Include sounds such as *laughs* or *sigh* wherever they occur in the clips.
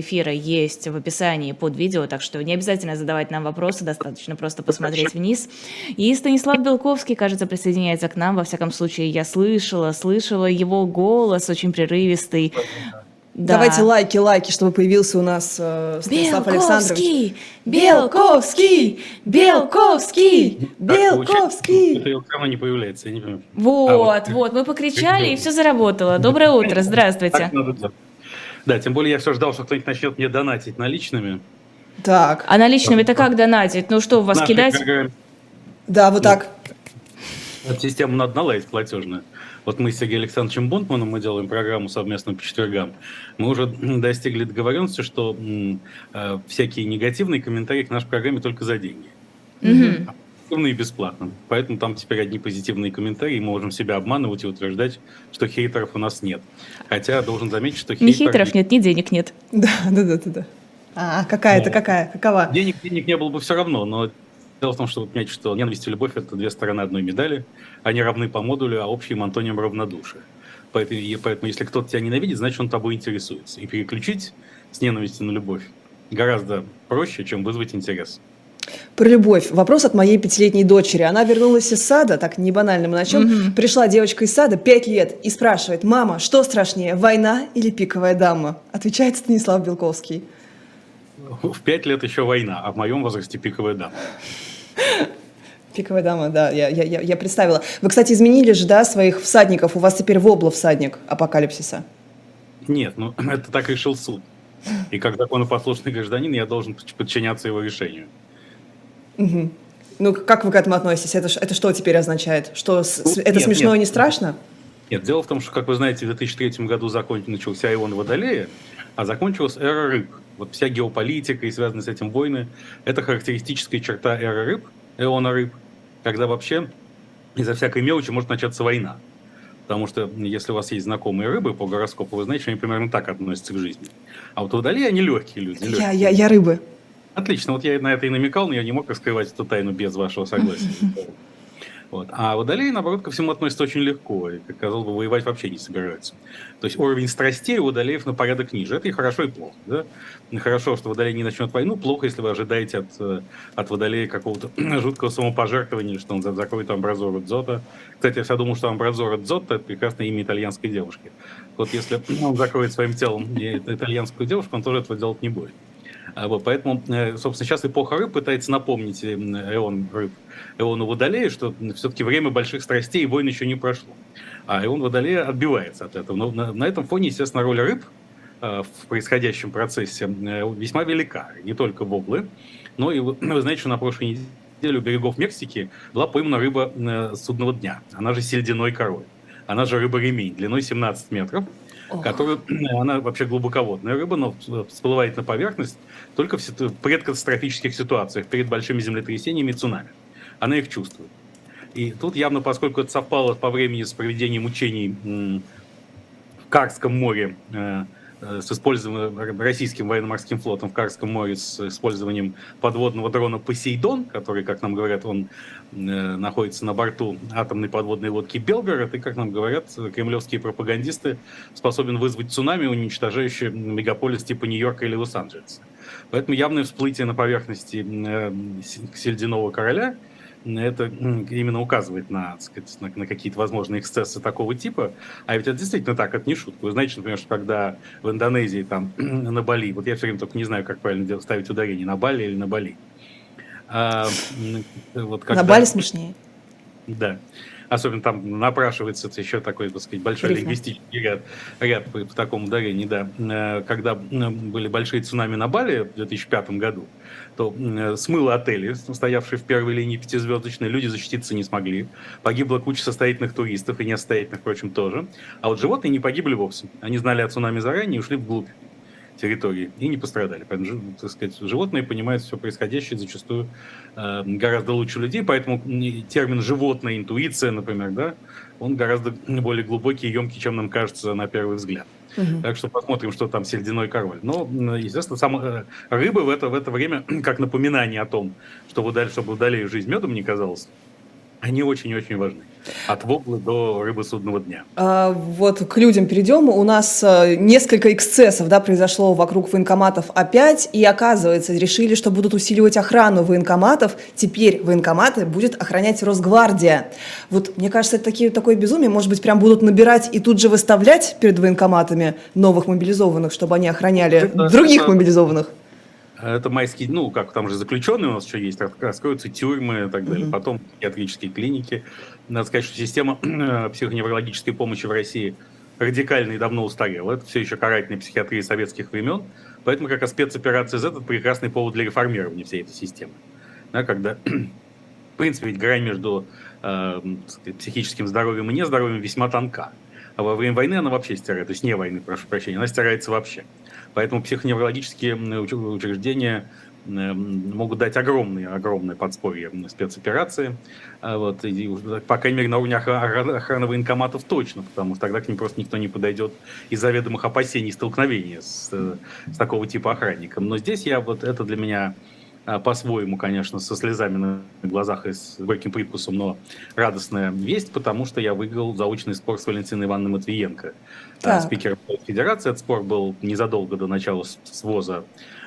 эфира есть в описании под видео, так что не обязательно задавать нам вопросы, достаточно просто посмотреть вниз. И Станислав Белковский, кажется, присоединяется к нам. Во всяком случае, я слышала, слышала его голос очень прерывистый. Да. Давайте лайки, лайки, чтобы появился у нас э, Станислав Александрович. Белковский! Белковский! Белковский! Это не появляется, я не понимаю. Вот, а, вот, вот, мы покричали, и все заработало. Доброе утро, здравствуйте. Да, тем более я все ждал, что кто-нибудь начнет мне донатить наличными. Так. А наличными это как донатить? Ну что, у вас кидать? Да, вот так. Эту систему надо наладить платежную. Вот мы с Сергеем Александровичем Бунтманом, мы делаем программу совместно по четвергам, мы уже достигли договоренности, что э, всякие негативные комментарии к нашей программе только за деньги. Угу. и бесплатно. Поэтому там теперь одни позитивные комментарии, мы можем себя обманывать и утверждать, что хейтеров у нас нет. Хотя должен заметить, что хейтеров... Ни хейтеров нет, ни денег нет. Да, да, да, да. да. А какая-то, какая? Какова? Денег, денег не было бы все равно, но Дело в том, что вы понимаете, что ненависть и любовь – это две стороны одной медали. Они равны по модулю, а общим антонием равнодушие. Поэтому, и поэтому если кто-то тебя ненавидит, значит, он тобой интересуется. И переключить с ненависти на любовь гораздо проще, чем вызвать интерес. Про любовь. Вопрос от моей пятилетней дочери. Она вернулась из сада, так не банально мы начнем. Угу. Пришла девочка из сада, пять лет, и спрашивает, мама, что страшнее, война или пиковая дама? Отвечает Станислав Белковский. В пять лет еще война, а в моем возрасте пиковая дама. Пиковая дама, да, я, я, я представила. Вы, кстати, изменили же, да, своих всадников. У вас теперь вобла всадник апокалипсиса. Нет, ну *clears throat* это так решил суд. И как законопослушный гражданин я должен подчиняться его решению. Угу. Ну, как вы к этому относитесь? Это, это что теперь означает? Что ну, это нет, смешно нет. и не страшно? Нет, дело в том, что, как вы знаете, в 2003 году закон... начался Ион Водолея, а закончилась эра рыб. Вот вся геополитика и связанные с этим войны – это характеристическая черта эры рыб, эона рыб, когда вообще из-за всякой мелочи может начаться война. Потому что если у вас есть знакомые рыбы по гороскопу, вы знаете, что они примерно так относятся к жизни. А вот водолеи, они легкие люди. Легкие. Я, я, я рыбы. Отлично, вот я на это и намекал, но я не мог раскрывать эту тайну без вашего согласия. *laughs* Вот. А водолеи, наоборот, ко всему относятся очень легко. И, как казалось бы, воевать вообще не собираются. То есть уровень страстей у водолеев на порядок ниже. Это и хорошо, и плохо. Да? Хорошо, что водолей не начнет войну. Плохо, если вы ожидаете от, э, от водолея какого-то *clears throat* жуткого самопожертвования, что он закроет амбразору Дзота. Кстати, я всегда думал, что амбразора Дзота – это прекрасное имя итальянской девушки. Вот если *clears throat* он закроет своим телом итальянскую девушку, он тоже этого делать не будет. А вот, поэтому, э, собственно, сейчас эпоха рыб пытается напомнить э, Эон рыб, Эону Водолея, что все-таки время больших страстей и войн еще не прошло. А Эон Водолея отбивается от этого. Но на, на этом фоне, естественно, роль рыб э, в происходящем процессе весьма велика. Не только воблы, но и вы, знаете, что на прошлой неделе у берегов Мексики была поймана рыба судного дня. Она же сельдяной король. Она же рыба-ремень длиной 17 метров – которую, *clears throat* она вообще глубоководная рыба, но всплывает на поверхность только в предкатастрофических ситуациях, перед большими землетрясениями и цунами. Она их чувствует. И тут явно, поскольку это совпало по времени с проведением учений в Карском море, э, Э, с использованием российским военно-морским флотом в Карском море с использованием подводного дрона «Посейдон», который, как нам говорят, он э, находится на борту атомной подводной лодки «Белгород», и, как нам говорят, кремлевские пропагандисты способен вызвать цунами, уничтожающий мегаполис типа Нью-Йорка или Лос-Анджелеса. Поэтому явное всплытие на поверхности э, Сельдяного короля – это именно указывает на, сказать, на, на какие-то возможные эксцессы такого типа. А ведь это действительно так, это не шутка. Вы знаете, например, что когда в Индонезии, там, *clears throat* на Бали, вот я все время только не знаю, как правильно ставить ударение, на Бали или на Бали. А, вот когда... На Бали смешнее. Да особенно там напрашивается еще такой, так сказать, большой Рифма. лингвистический ряд, ряд по, по такому ударению, да. Э, когда были большие цунами на Бали в 2005 году, то смыло отели, стоявшие в первой линии пятизвездочной, люди защититься не смогли. Погибла куча состоятельных туристов и несостоятельных, впрочем, тоже. А вот животные не погибли вовсе. Они знали о цунами заранее и ушли вглубь территории и не пострадали. Поэтому, так сказать, животные понимают все происходящее зачастую э, гораздо лучше людей, поэтому термин «животная интуиция», например, да, он гораздо более глубокий и емкий, чем нам кажется на первый взгляд. Угу. Так что посмотрим, что там сельдяной король. Но, естественно, сам, э, рыбы в это, в это время, *clears throat* как напоминание о том, что вы дали, чтобы удалили жизнь медом не казалось, Они очень-очень важны. От воблы до рыбы судного дня. А, вот к людям перейдем. У нас а, несколько эксцессов да, произошло вокруг военкоматов опять, и оказывается, решили, что будут усиливать охрану военкоматов. Теперь военкоматы будет охранять Росгвардия. Вот мне кажется, это такие, такое безумие. Может быть, прям будут набирать и тут же выставлять перед военкоматами новых мобилизованных, чтобы они охраняли это, других это... мобилизованных? Это майские, ну, как там же заключенные у нас еще есть, раскроются тюрьмы и так далее. Mm-hmm. Потом психиатрические клиники. Надо сказать, что система *clears throat* психоневрологической помощи в России радикально и давно устарела. Это все еще карательная психиатрия советских времен. Поэтому как раз спецоперация Z – это прекрасный повод для реформирования всей этой системы. Да, когда, *clears throat* в принципе, ведь грань между э, психическим здоровьем и нездоровьем весьма тонка. А во время войны она вообще стирается, то есть не войны, прошу прощения, она стирается вообще. Поэтому психоневрологические учреждения могут дать огромные, огромные подспорье спецоперации. А вот, и, по крайней мере, на уровне охраны военкоматов точно, потому что тогда к ним просто никто не подойдет из заведомых опасений столкновения с, с такого типа охранником. Но здесь я вот это для меня по-своему, конечно, со слезами на глазах и с горьким привкусом, но радостная весть, потому что я выиграл заочный спор с Валентиной Ивановной Матвиенко, а, так. спикером Федерации. Этот спор был незадолго до начала своза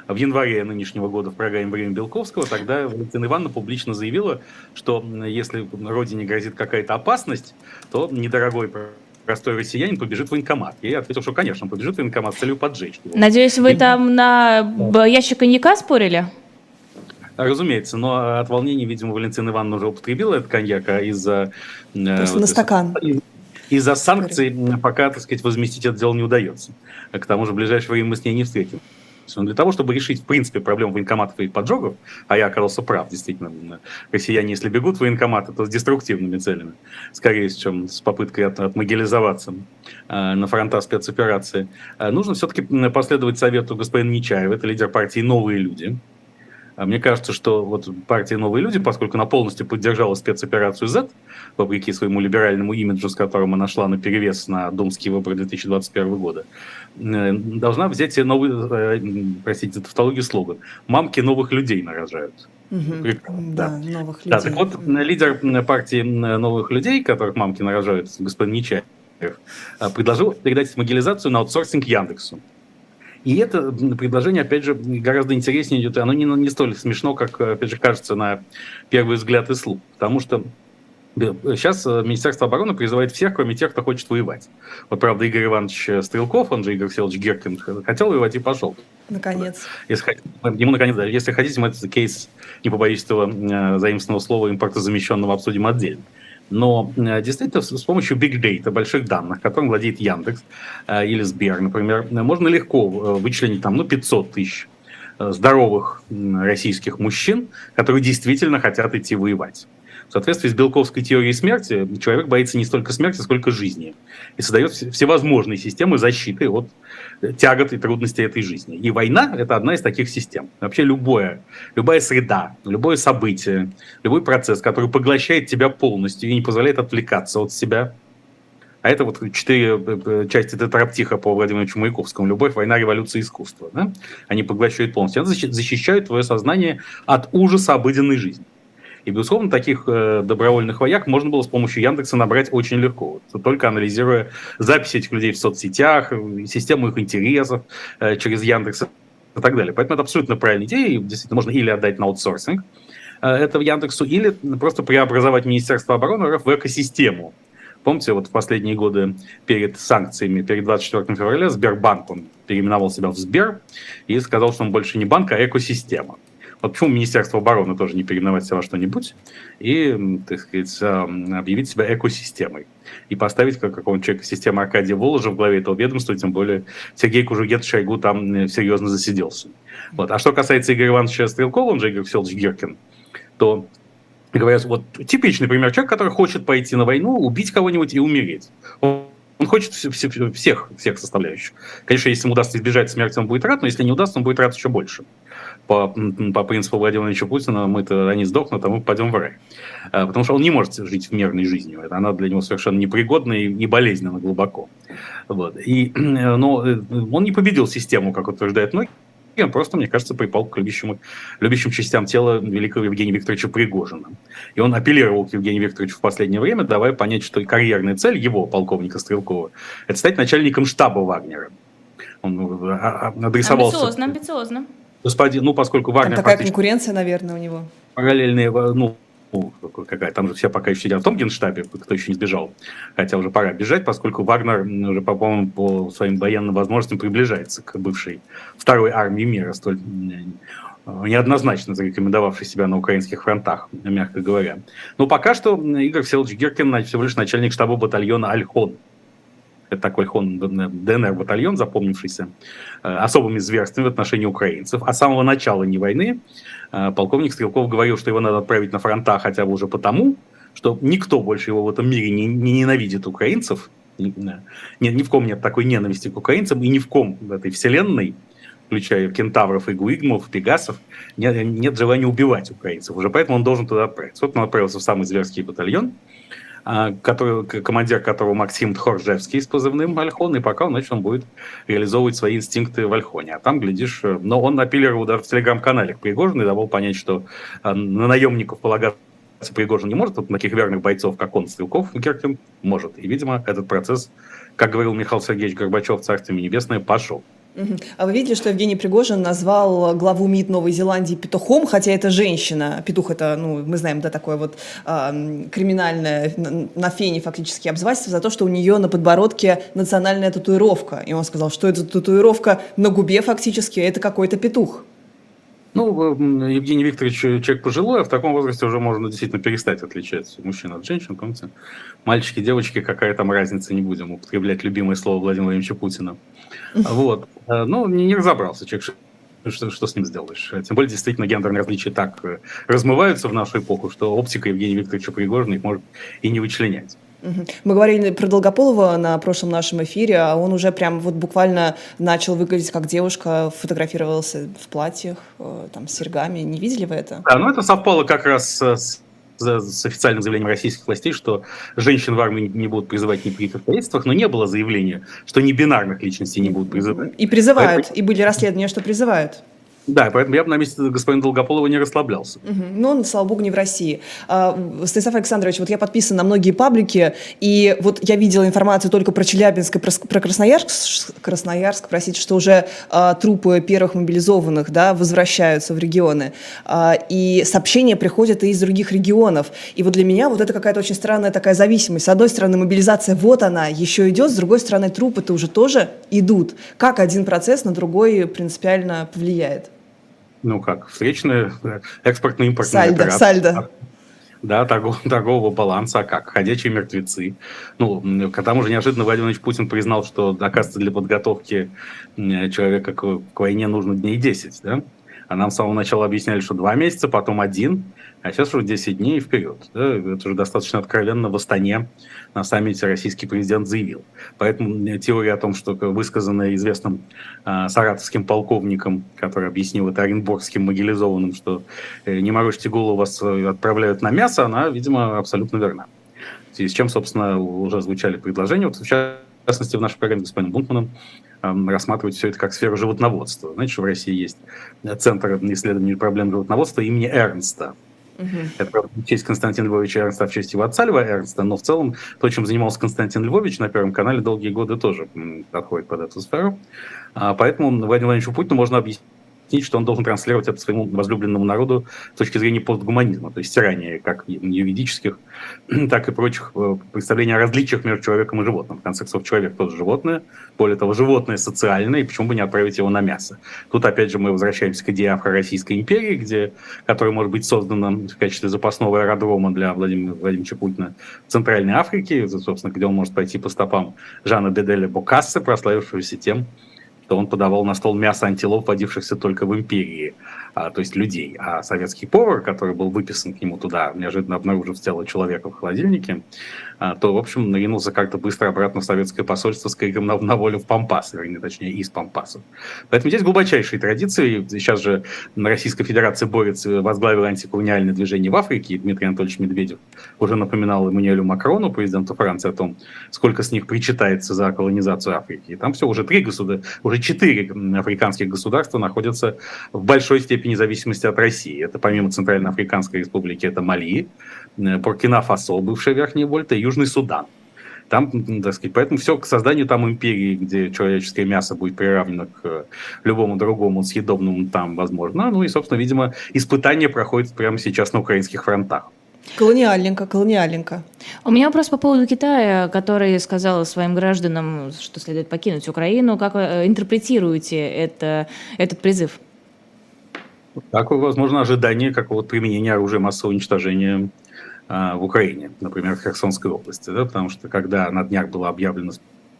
в январе нынешнего года в программе «Время Белковского». Тогда Валентина Ивановна публично заявила, что если родине грозит какая-то опасность, то недорогой простой россиянин побежит в военкомат. Я ответил, что, конечно, он побежит в военкомат с целью поджечь его. Надеюсь, вы и... там на ящик коньяка спорили? Разумеется, но от волнения, видимо, Валентина Ивановна уже употребила этот коньяк, а из-за... Э, Просто вот, на стакан. Из-за санкций пока, так сказать, возместить это дело не удается. К тому же в ближайшее время мы с ней не встретим. Но для того, чтобы решить, в принципе, проблему военкоматов и поджогов, а я оказался прав, действительно, россияне, если бегут в военкоматы, то с деструктивными целями, скорее, чем с попыткой от, отмобилизоваться э, на фронта спецоперации, э, нужно все-таки последовать совету господина Нечаева, это лидер партии «Новые люди», а мне кажется, что вот партия «Новые люди», поскольку она полностью поддержала спецоперацию Z, вопреки своему либеральному имиджу, с которым она шла на перевес на думские выборы 2021 года, э, должна взять новый, э, простите, тавтологию слоган «Мамки новых людей нарожают». Угу. Да, да, новых людей. Да, так вот, лидер партии новых людей, которых мамки нарожают, господин Нечаев, э, предложил передать могилизацию на аутсорсинг Яндексу. И это предложение, опять же, гораздо интереснее идет, оно не, не столь смешно, как, опять же, кажется на первый взгляд и слух. Потому что Сейчас э, Министерство обороны призывает всех, кроме тех, кто хочет воевать. Вот, правда, Игорь Иванович Стрелков, он же Игорь Всеволодович Геркин, хотел воевать и пошел. Наконец. Если, ему, наконец, да, если хотите, мы этот кейс, не побоюсь этого э, заимственного слова, импортозамещенного обсудим отдельно. Но э, действительно с помощью big data, больших данных, которым владеет Яндекс э, или Сбер, например, можно легко э, вычленить там, ну, 500 тысяч здоровых российских мужчин, которые действительно хотят идти воевать. В соответствии с Белковской теорией смерти, человек боится не столько смерти, сколько жизни. И создает всевозможные системы защиты от тягот и трудностей этой жизни. И война – это одна из таких систем. Вообще любое, любая среда, любое событие, любой процесс, который поглощает тебя полностью и не позволяет отвлекаться от себя, а это вот четыре э, э, части тетраптиха по Владимиру Маяковскому. Любовь, война, революция, искусство. Да? Они поглощают полностью. Они защищают твое сознание от ужаса обыденной жизни. И, безусловно, таких э, добровольных вояк можно было с помощью Яндекса набрать очень легко, только анализируя записи этих людей в соцсетях, систему их интересов э, через Яндекс и так далее. Поэтому это абсолютно правильная идея, и действительно можно или отдать на аутсорсинг э, это в Яндексу, или просто преобразовать Министерство обороны РФ в экосистему. Помните, вот в последние годы перед санкциями, перед 24 февраля Сбербанк, он переименовал себя в Сбер и сказал, что он больше не банк, а экосистема. Вот почему Министерство обороны тоже не переименовать себя во что-нибудь и, так сказать, объявить себя экосистемой и поставить как какого-нибудь человека системы Аркадия Воложа в главе этого ведомства, тем более Сергей Кужугет Шойгу там э, серьезно засиделся. Вот. А что касается Игоря Ивановича Стрелкова, он же Игорь Всеволодович Геркин, то говорят, вот типичный пример человека, который хочет пойти на войну, убить кого-нибудь и умереть. Он хочет всех, всех составляющих. Конечно, если ему удастся избежать смерти, он будет рад, но если не удастся, он будет рад еще больше по, по принципу Владимира Владимировича Путина, мы-то они сдохнут, а мы пойдем в рай. А, потому что он не может жить мирной жизнью. Она для него совершенно непригодна и, и болезненна глубоко. Вот. И, *clears throat* но э, он не победил систему, как утверждает многие, он просто, мне кажется, припал к любящим, любящим частям тела великого Евгения Викторовича Пригожина. И он апеллировал к Евгению Викторовичу в последнее время, давая понять, что карьерная цель его, полковника Стрелкова, это стать начальником штаба Вагнера. Он а, а, адресовался... Амбициозно, амбициозно. Господин, ну, поскольку Вагнер... Там такая конкуренция, наверное, у него. Параллельные, ну, ну, какая, там же все пока еще сидят в том генштабе, кто еще не сбежал. Хотя уже пора бежать, поскольку Вагнер уже, по-моему, по своим военным возможностям приближается к бывшей второй армии мира, столь неоднозначно зарекомендовавший себя на украинских фронтах, мягко говоря. Но пока что Игорь Всеволодович Геркин всего лишь начальник штаба батальона «Альхон», это такой хон ДНР-батальон, запомнившийся э, особыми зверствами в отношении украинцев. А с самого начала не войны э, полковник Стрелков говорил, что его надо отправить на фронта хотя бы уже потому, что никто больше его в этом мире не, не ненавидит украинцев. Нет, ни в ком нет такой ненависти к украинцам, и ни в ком в этой вселенной, включая кентавров и гуигмов, пегасов, нет, нет желания убивать украинцев. Уже поэтому он должен туда отправиться. Вот он отправился в самый зверский батальон, который, командир которого Максим Тхоржевский с позывным Альхон, и пока, значит, он будет реализовывать свои инстинкты в Альхоне. А там, глядишь, э, но он апеллировал даже в телеграм-канале к Пригожину и давал понять, что а, на наемников полагаться Пригожин не может, вот таких верных бойцов, как он, Стрелков, Геркин, может. И, видимо, этот процесс, как говорил Михаил Сергеевич Горбачев, Царствие Небесное, пошел. А вы видели, что Евгений Пригожин назвал главу МИД Новой Зеландии петухом, хотя это женщина. Петух это, ну, мы знаем, да, такое вот э, криминальное на фене фактически обзывательство за то, что у нее на подбородке национальная татуировка. И он сказал, что это татуировка на губе фактически, это какой-то петух. Ну, Евгений Викторович человек пожилой, а в таком возрасте уже можно действительно перестать отличать мужчин от женщин. Помните, мальчики, девочки, какая там разница, не будем употреблять любимое слово Владимира Владимировича Путина. Вот. Э, ну, не, разобрался человек, что, что с ним сделаешь. Тем более, действительно, гендерные различия так э, размываются в нашу эпоху, что оптика Евгения Викторовича Пригожина их может и не вычленять. Мы говорили про Долгополова на прошлом нашем эфире, а он уже прям вот буквально начал выглядеть как девушка, фотографировался в платьях, э, там, с серьгами. Не видели вы это? Да, ну это совпало как раз с с официальным заявлением российских властей, что женщин в армии не будут призывать ни при каких обстоятельствах, но не было заявления, что не бинарных личностей не будут призывать. И призывают, Поэтому... и были расследования, что призывают. Да, поэтому я бы на месте господина Долгополова не расслаблялся. Угу. Но он, слава богу, не в России. А, Станислав Александрович, вот я подписан на многие паблики, и вот я видела информацию только про Челябинск и про, про Красноярск, Красноярск, простите, что уже а, трупы первых мобилизованных да, возвращаются в регионы. А, и сообщения приходят и из других регионов. И вот для меня вот это какая-то очень странная такая зависимость. С одной стороны, мобилизация, вот она, еще идет, с другой стороны, трупы-то уже тоже идут. Как один процесс на другой принципиально повлияет? Ну как, встречные экспортно-импортные сальдо, операции. Сальдо. Да, торгов, *laughs* торгового баланса, а как? Ходячие мертвецы. Ну, к тому же неожиданно Владимир Владимирович Путин признал, что, оказывается, для подготовки человека к, к войне нужно дней 10, да? А нам с самого начала объясняли, что два месяца, потом один, а сейчас уже 10 дней вперед. Да? Это уже достаточно откровенно в Астане на саммите российский президент заявил. Поэтому теория о том, что высказанная известным э, саратовским полковником, который объяснил это оренбургским мобилизованным, что э, не морочьте голову, вас э, отправляют на мясо, она, видимо, абсолютно верна. с чем, собственно, уже звучали предложения. Вот, в частности, в нашей программе с господином Бунтманом рассматривать все это как сферу животноводства. Знаете, что в России есть Центр исследований проблем животноводства имени Эрнста. Uh-huh. Это, правда, в честь Константина Львовича Эрнста, а в честь его отца Льва Эрнста, но в целом то, чем занимался Константин Львович на Первом канале долгие годы, тоже подходит под эту сферу. А, поэтому Владимиру Владимировичу Путину можно объяснить что он должен транслировать это своему возлюбленному народу с точки зрения постгуманизма, то есть стирания как юридических, *clears throat* так и прочих э, представлений о различиях между человеком и животным. В конце концов, человек тоже животное, более того, животное социальное, и почему бы не отправить его на мясо. Тут, опять же, мы возвращаемся к идее Афро-Российской империи, где, которая может быть создана в качестве запасного аэродрома для Владимира Владимировича Путина в Центральной Африке, собственно, где он может пойти по стопам Жана Деделя Бокасса, прославившегося тем, то он подавал на стол мясо антилоп, водившихся только в империи, а, то есть людей. А советский повар, который был выписан к нему туда, неожиданно обнаружив тело человека в холодильнике, а, то, в общем, наринулся как-то быстро обратно в советское посольство с криком на, на волю в Пампас, вернее, точнее, из Пампаса. Поэтому здесь глубочайшие традиции. Сейчас же Российская Федерация борется, возглавила антиколониальное движение в Африке, Дмитрий Анатольевич Медведев уже напоминал Эммануэлю Макрону, президенту Франции, о том, сколько с них причитается за колонизацию Африки. И там все, уже три государства, уже уже четыре африканских государства находятся в большой степени зависимости от России. Это помимо Центральноафриканской республики, это Мали, Буркина-Фасо, бывшая Верхняя Вольта, и Южный Судан. Там, так сказать, поэтому все к созданию там империи, где человеческое мясо будет приравнено к любому другому съедобному там возможно. Ну и, собственно, видимо, испытания проходят прямо сейчас на украинских фронтах. Колониальненько, колониальненько. У меня вопрос по поводу Китая, который сказал своим гражданам, что следует покинуть Украину. Как вы э, интерпретируете это, этот призыв? Так, возможно, ожидание какого-то применения оружия массового уничтожения а, в Украине, например, в Херсонской области, да, потому что когда на днях была объявлена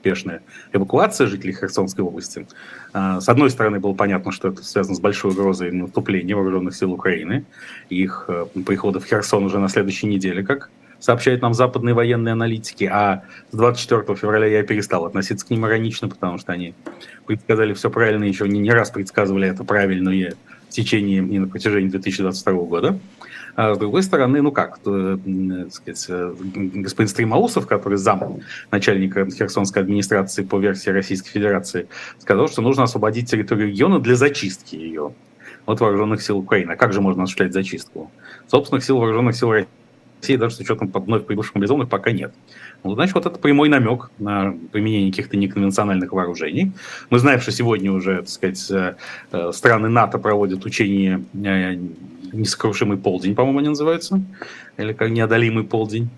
успешная эвакуация жителей Херсонской области, а, с одной стороны было понятно, что это связано с большой угрозой наступления вооруженных сил Украины, их э, прихода в Херсон уже на следующей неделе, как сообщают нам западные военные аналитики, а с 24 февраля я перестал относиться к ним иронично, потому что они предсказали все правильно, еще не, не раз предсказывали это правильное в течение и на протяжении 2022 года. А с другой стороны, ну как, то, так сказать, э, господин Стримаусов, который зам начальника Херсонской администрации по версии Российской Федерации, сказал, что нужно освободить территорию региона для зачистки ее от вооруженных сил Украины. А как же можно осуществлять зачистку? Собственных сил вооруженных сил России даже с учетом вновь прибывших мобилизованных пока нет. Ну, значит, вот это прямой намек на применение каких-то неконвенциональных вооружений. Мы знаем, что сегодня уже, так сказать, э, э, страны НАТО проводят учения несокрушимый полдень, по-моему, они называются, или как неодолимый полдень,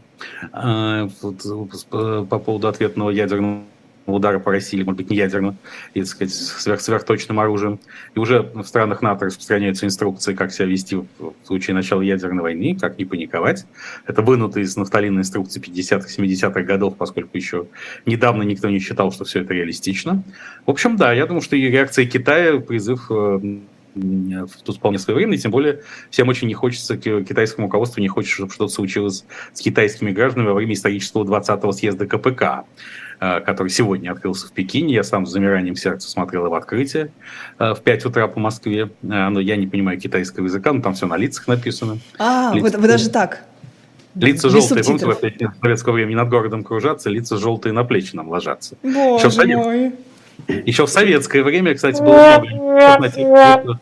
по поводу ответного ядерного удара по России, может быть, не ядерно, и, так сказать, сверх, сверхточным оружием. И уже в странах НАТО распространяются инструкции, как себя вести в случае начала ядерной войны, как не паниковать. Это вынуто из нафталинной инструкции 50-х, 70-х годов, поскольку еще недавно никто не считал, что все это реалистично. В общем, да, я думаю, что и реакция Китая, призыв э, тут вполне своевременно, тем более всем очень не хочется, китайскому руководству не хочется, чтобы что-то случилось с китайскими гражданами во время исторического 20-го съезда КПК, который сегодня открылся в Пекине. Я сам с замиранием сердца смотрел его открытие э, в 5 утра по Москве. Э, но я не понимаю китайского языка, но там все на лицах написано. А, лица, вы, вы даже так? Лица Без желтые, помните, в советское время над городом кружатся, лица желтые на плечи нам ложатся. Боже мой. Еще в советское время, кстати, было много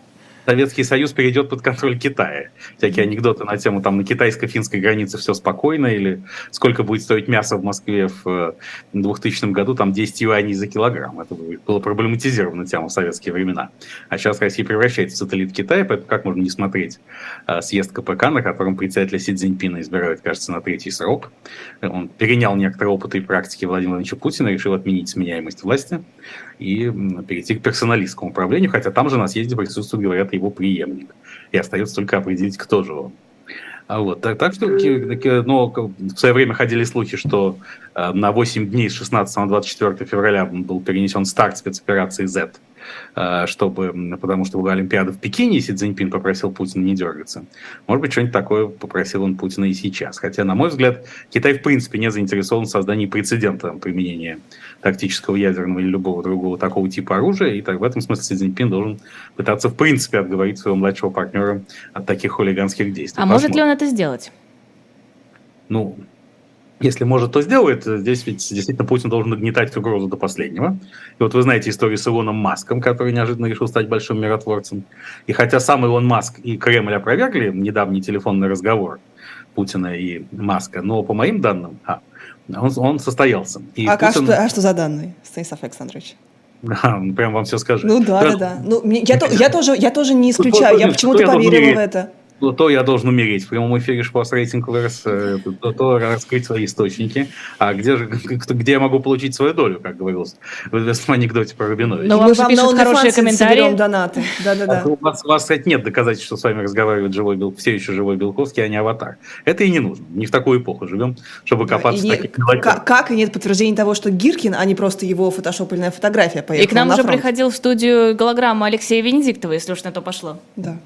Советский Союз перейдет под контроль Китая. Всякие анекдоты на тему там на китайско-финской границе все спокойно, или сколько будет стоить мясо в Москве в 2000 э, году, там 10 юаней за килограмм. Это было проблематизировано тема в советские времена. А сейчас Россия превращается в сателлит Китая, поэтому как можно не смотреть э, съезд КПК, на котором председателя Си Цзиньпина избирают, кажется, на третий срок. Он перенял некоторые опыты и практики Владимира Владимировича Путина, решил отменить сменяемость власти и перейти к персоналистскому управлению, хотя там же на съезде присутствует, говорят, его преемник. И остается только определить, кто же он. А вот, так, так что но в свое время ходили слухи, что э, на 8 дней с 16 на 24 февраля был перенесен старт спецоперации Z Э, чтобы, потому что была Олимпиада в Пекине, и Си Цзиньпин попросил Путина не дергаться. Может быть, что-нибудь такое попросил он Путина и сейчас. Хотя, на мой взгляд, Китай в принципе не заинтересован в создании прецедента применения тактического ядерного или любого другого такого типа оружия, и так в этом смысле Си Цзиньпин должен пытаться в принципе отговорить своего младшего партнера от таких хулиганских действий. А Посмотрим. может ли он это сделать? Ну, если может, то сделает. Здесь ведь действительно Путин должен нагнетать угрозу до последнего. И вот вы знаете историю с Илоном Маском, который неожиданно решил стать большим миротворцем. И хотя сам Илон Маск и Кремль опровергли недавний телефонный разговор Путина и Маска, но по моим данным, а, он, он состоялся. И а, Путин... а, что, а что за данные, Станислав Александрович? Да, прям вам все скажу. Ну да, да, да. Ну, я, я, тоже, я тоже не исключаю, я почему-то поверила в это то, то я должен умереть. В прямом эфире Шпас рейтинг вырос, э, то, то раскрыть свои источники. А где же, *laughs* где я могу получить свою долю, как говорилось в известном анекдоте про Рубиновича? Ну, вам пишут хорошие комментарии. донаты. Да, да, да. У вас, у вас, кстати, нет доказательств, что с вами разговаривает живой Бел, все еще живой Белковский, а не аватар. Это и не нужно. Не в такую эпоху живем, чтобы копаться и в таких не, как, как и нет подтверждения того, что Гиркин, а не просто его фотошопленная фотография поехала И к нам уже приходил в студию голограмма Алексея Венедиктова, если уж на то пошло. Да.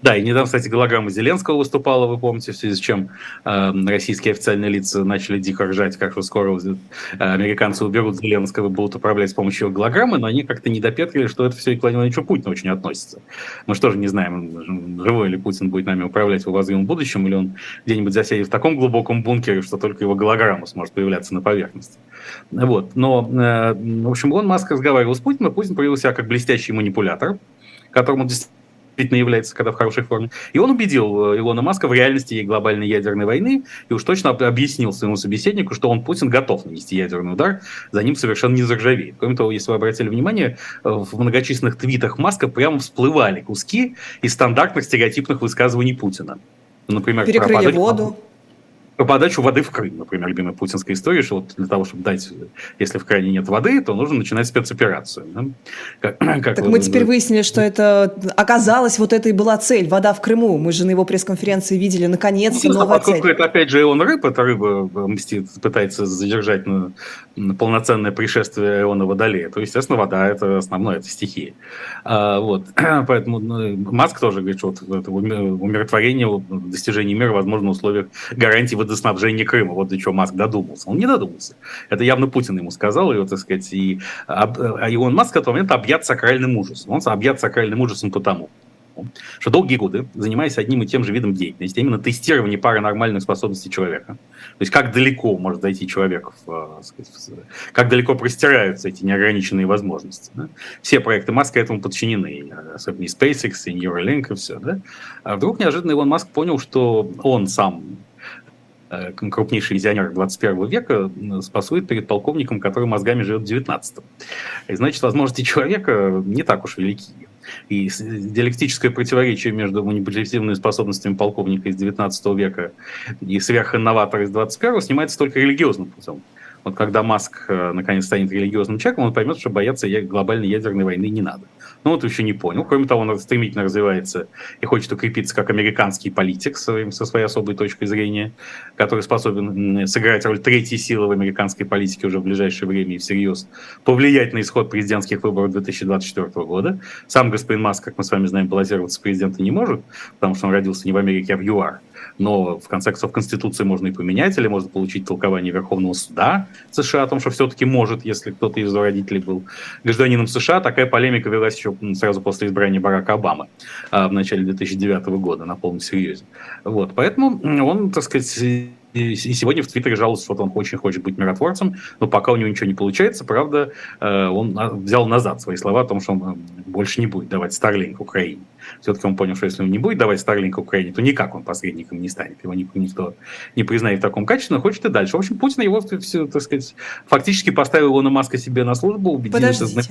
Да, и недавно, кстати, голограмма Зеленского выступала, вы помните, в связи с чем э, российские официальные лица начали дико ржать, как что скоро э, американцы уберут Зеленского и будут управлять с помощью голограммы, но они как-то не допетрили, что это все и к Владимиру Путину очень относится. Мы же тоже не знаем, живой ли Путин будет нами управлять в обозримом будущем, или он где-нибудь засядет в таком глубоком бункере, что только его голограмма сможет появляться на поверхности. Вот. Но, э, в общем, он Маск разговаривал с Путиным, Путин проявил себя как блестящий манипулятор, которому действительно действительно является, когда в хорошей форме. И он убедил э, Илона Маска в реальности глобальной ядерной войны и уж точно объяснил своему собеседнику, что он, Путин, готов нанести ядерный удар, за ним совершенно не заржавеет. Кроме того, если вы обратили внимание, э, в многочисленных твитах Маска прямо всплывали куски из стандартных стереотипных высказываний Путина. Например, Перекрыли воду по подачу воды в Крым, например, любимая путинская история, что вот для того, чтобы дать, если в крайне нет воды, то нужно начинать спецоперацию. Да? Как, *clears throat* как так вот, мы теперь выяснили, что это оказалось, вот это и была цель, вода в Крыму. Мы же на его пресс-конференции видели, наконец-то ну, новая цель. Это опять же он рыб, эта рыба мстит, пытается задержать на, на полноценное пришествие Иона Водолея. То, естественно, вода это основное, это стихия. А, вот. *clears throat* Поэтому ну, Маск тоже говорит, что вот, это умиротворение, достижение мира возможно в условиях гарантии водоснабжения Крыма. Вот до чего Маск додумался. Он не додумался. Это явно Путин ему сказал, и, так сказать, и, а Илон Маск в этот момент объят сакральным ужасом. Он объят сакральным ужасом потому, что долгие годы, занимаясь одним и тем же видом деятельности, именно тестирование паранормальных способностей человека, то есть как далеко может дойти человек, в, сказать, как далеко простираются эти неограниченные возможности. Да? Все проекты Маска этому подчинены, особенно и SpaceX, и Neuralink, и все. Да? А вдруг неожиданно Илон Маск понял, что он сам Э, крупнейший визионер 21 века спасует перед полковником, который мозгами живет в 19 И значит, возможности человека не так уж велики. И диалектическое противоречие между манипулятивными способностями полковника из 19 века и сверхинноватора из 21 снимается только религиозным путем. Вот когда Маск э, наконец станет религиозным человеком, он поймет, что бояться глобальной ядерной войны не надо. Ну вот еще не понял. Кроме того, он стремительно развивается и хочет укрепиться как американский политик со, со своей особой точкой зрения, который способен сыграть роль третьей силы в американской политике уже в ближайшее время и всерьез повлиять на исход президентских выборов 2024 года. Сам господин Маск, как мы с вами знаем, баллотироваться президента не может, потому что он родился не в Америке, а в ЮАР но в конце концов Конституцию можно и поменять, или можно получить толкование Верховного суда США о том, что все-таки может, если кто-то из родителей был гражданином США. Такая полемика велась еще сразу после избрания Барака Обамы а, в начале 2009 года на полном серьезе. Вот, поэтому он, так сказать, и сегодня в Твиттере жалуется, что он очень хочет быть миротворцем, но пока у него ничего не получается. Правда, э, он взял назад свои слова о том, что он э, больше не будет давать Starlink Украине. Все-таки он понял, что если он не будет давать Starlink Украине, то никак он посредником не станет. Его никто не признает в таком качестве, но хочет и дальше. В общем, Путин его, так сказать, фактически поставил его на Маска себе на службу, убедил Подождите. это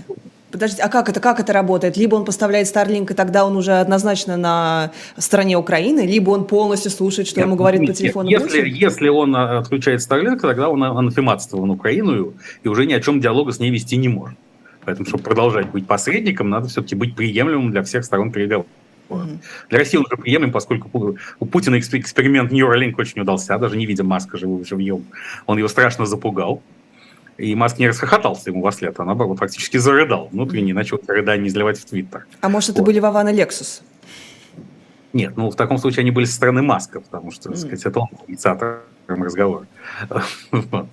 Подождите, а как это, как это работает? Либо он поставляет Starlink, и тогда он уже однозначно на стороне Украины, либо он полностью слушает, что нет, ему говорит нет, по телефону если, если он а, отключает Starlink, тогда он анафематствован Украину и уже ни о чем диалога с ней вести не может. Поэтому, чтобы продолжать быть посредником, надо все-таки быть приемлемым для всех сторон переговоров. Mm-hmm. Для России он уже приемлем, поскольку у Путина эксперимент Neuralink очень удался, даже не видя Маска живьем. Он его страшно запугал. И Маск не расхохотался ему во след, а наоборот фактически зарыдал внутренне, начал рыдание изливать в Твиттер. А может, это вот. были Вован и Лексус? Нет, ну в таком случае они были со стороны Маска, потому что, так сказать, это он инициатор разговора. *laughs*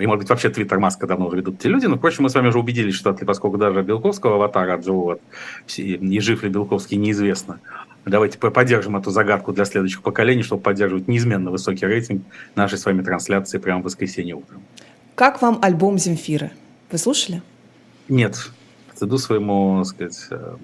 И, может быть, вообще Твиттер Маска давно уже ведут те люди. Но, впрочем, мы с вами уже убедились, что поскольку даже Белковского аватара от живого, и жив ли Белковский, неизвестно. Давайте поддержим эту загадку для следующих поколений, чтобы поддерживать неизменно высокий рейтинг нашей с вами трансляции прямо в воскресенье утром. Как вам альбом Земфиры? Вы слушали? Нет. Стыду своему, сказать, э,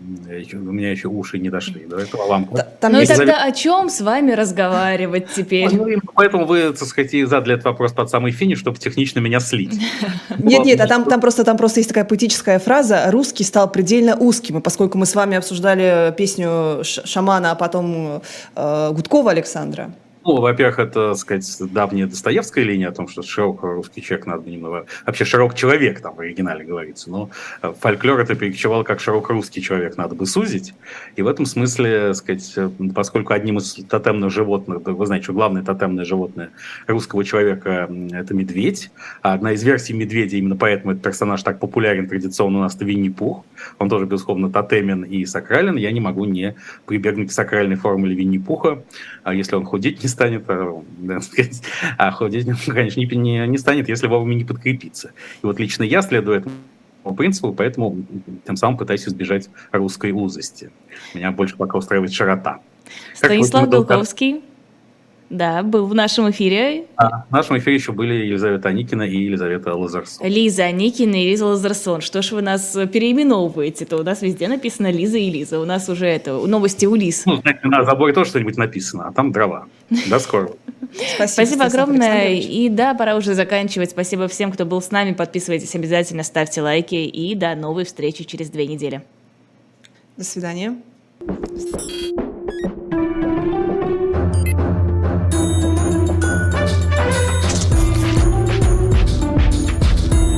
у меня еще уши не дошли до этого лампы. Да, там ну и тогда зав... о чем с вами разговаривать теперь? Ну, поэтому вы, так сказать, и задали этот вопрос под самый финиш, чтобы технично меня слить. *laughs* Нет, нет, а там, там, просто, там просто есть такая поэтическая фраза «русский стал предельно узким», и поскольку мы с вами обсуждали песню Шамана, а потом э, Гудкова Александра, Ну, во-первых, это, так сказать, давняя Достоевская линия о том, что широкий русский человек надо немного... Вообще, широк человек там в оригинале говорится, но э, фольклор это перекочевал как широк русский человек надо бы сузить. И в этом смысле, так сказать, э, поскольку одним из тотемных животных, вы знаете, что главное тотемное животное русского человека – это медведь, а одна из версий медведя, именно поэтому этот персонаж так популярен традиционно у нас, это Винни-Пух. Он тоже, безусловно, тотемен и сакрален. Я не могу не прибегнуть к сакральной формуле Винни-Пуха. А если он худеть не станет, а, да, *laughs* сказать, а худеть, конечно, не, не станет, если вовремя не подкрепиться. И вот лично я следую этому принципу, поэтому тем самым пытаюсь избежать русской узости. Меня больше пока устраивает широта. Станислав Белковский. Да, был в нашем эфире. А, в нашем эфире еще были Елизавета Аникина и Елизавета Лазарсон. Лиза Аникина и Лиза Лазарсон. Что ж вы нас переименовываете-то? У нас везде написано Лиза и Лиза. У нас уже это новости у Лиз. Ну, знаете, на заборе тоже что-нибудь написано, а там дрова. До скорого. Спасибо, Спасибо огромное. И да, пора уже заканчивать. Спасибо всем, кто был с нами. Подписывайтесь обязательно, ставьте лайки. И до новой встречи через две недели. До свидания.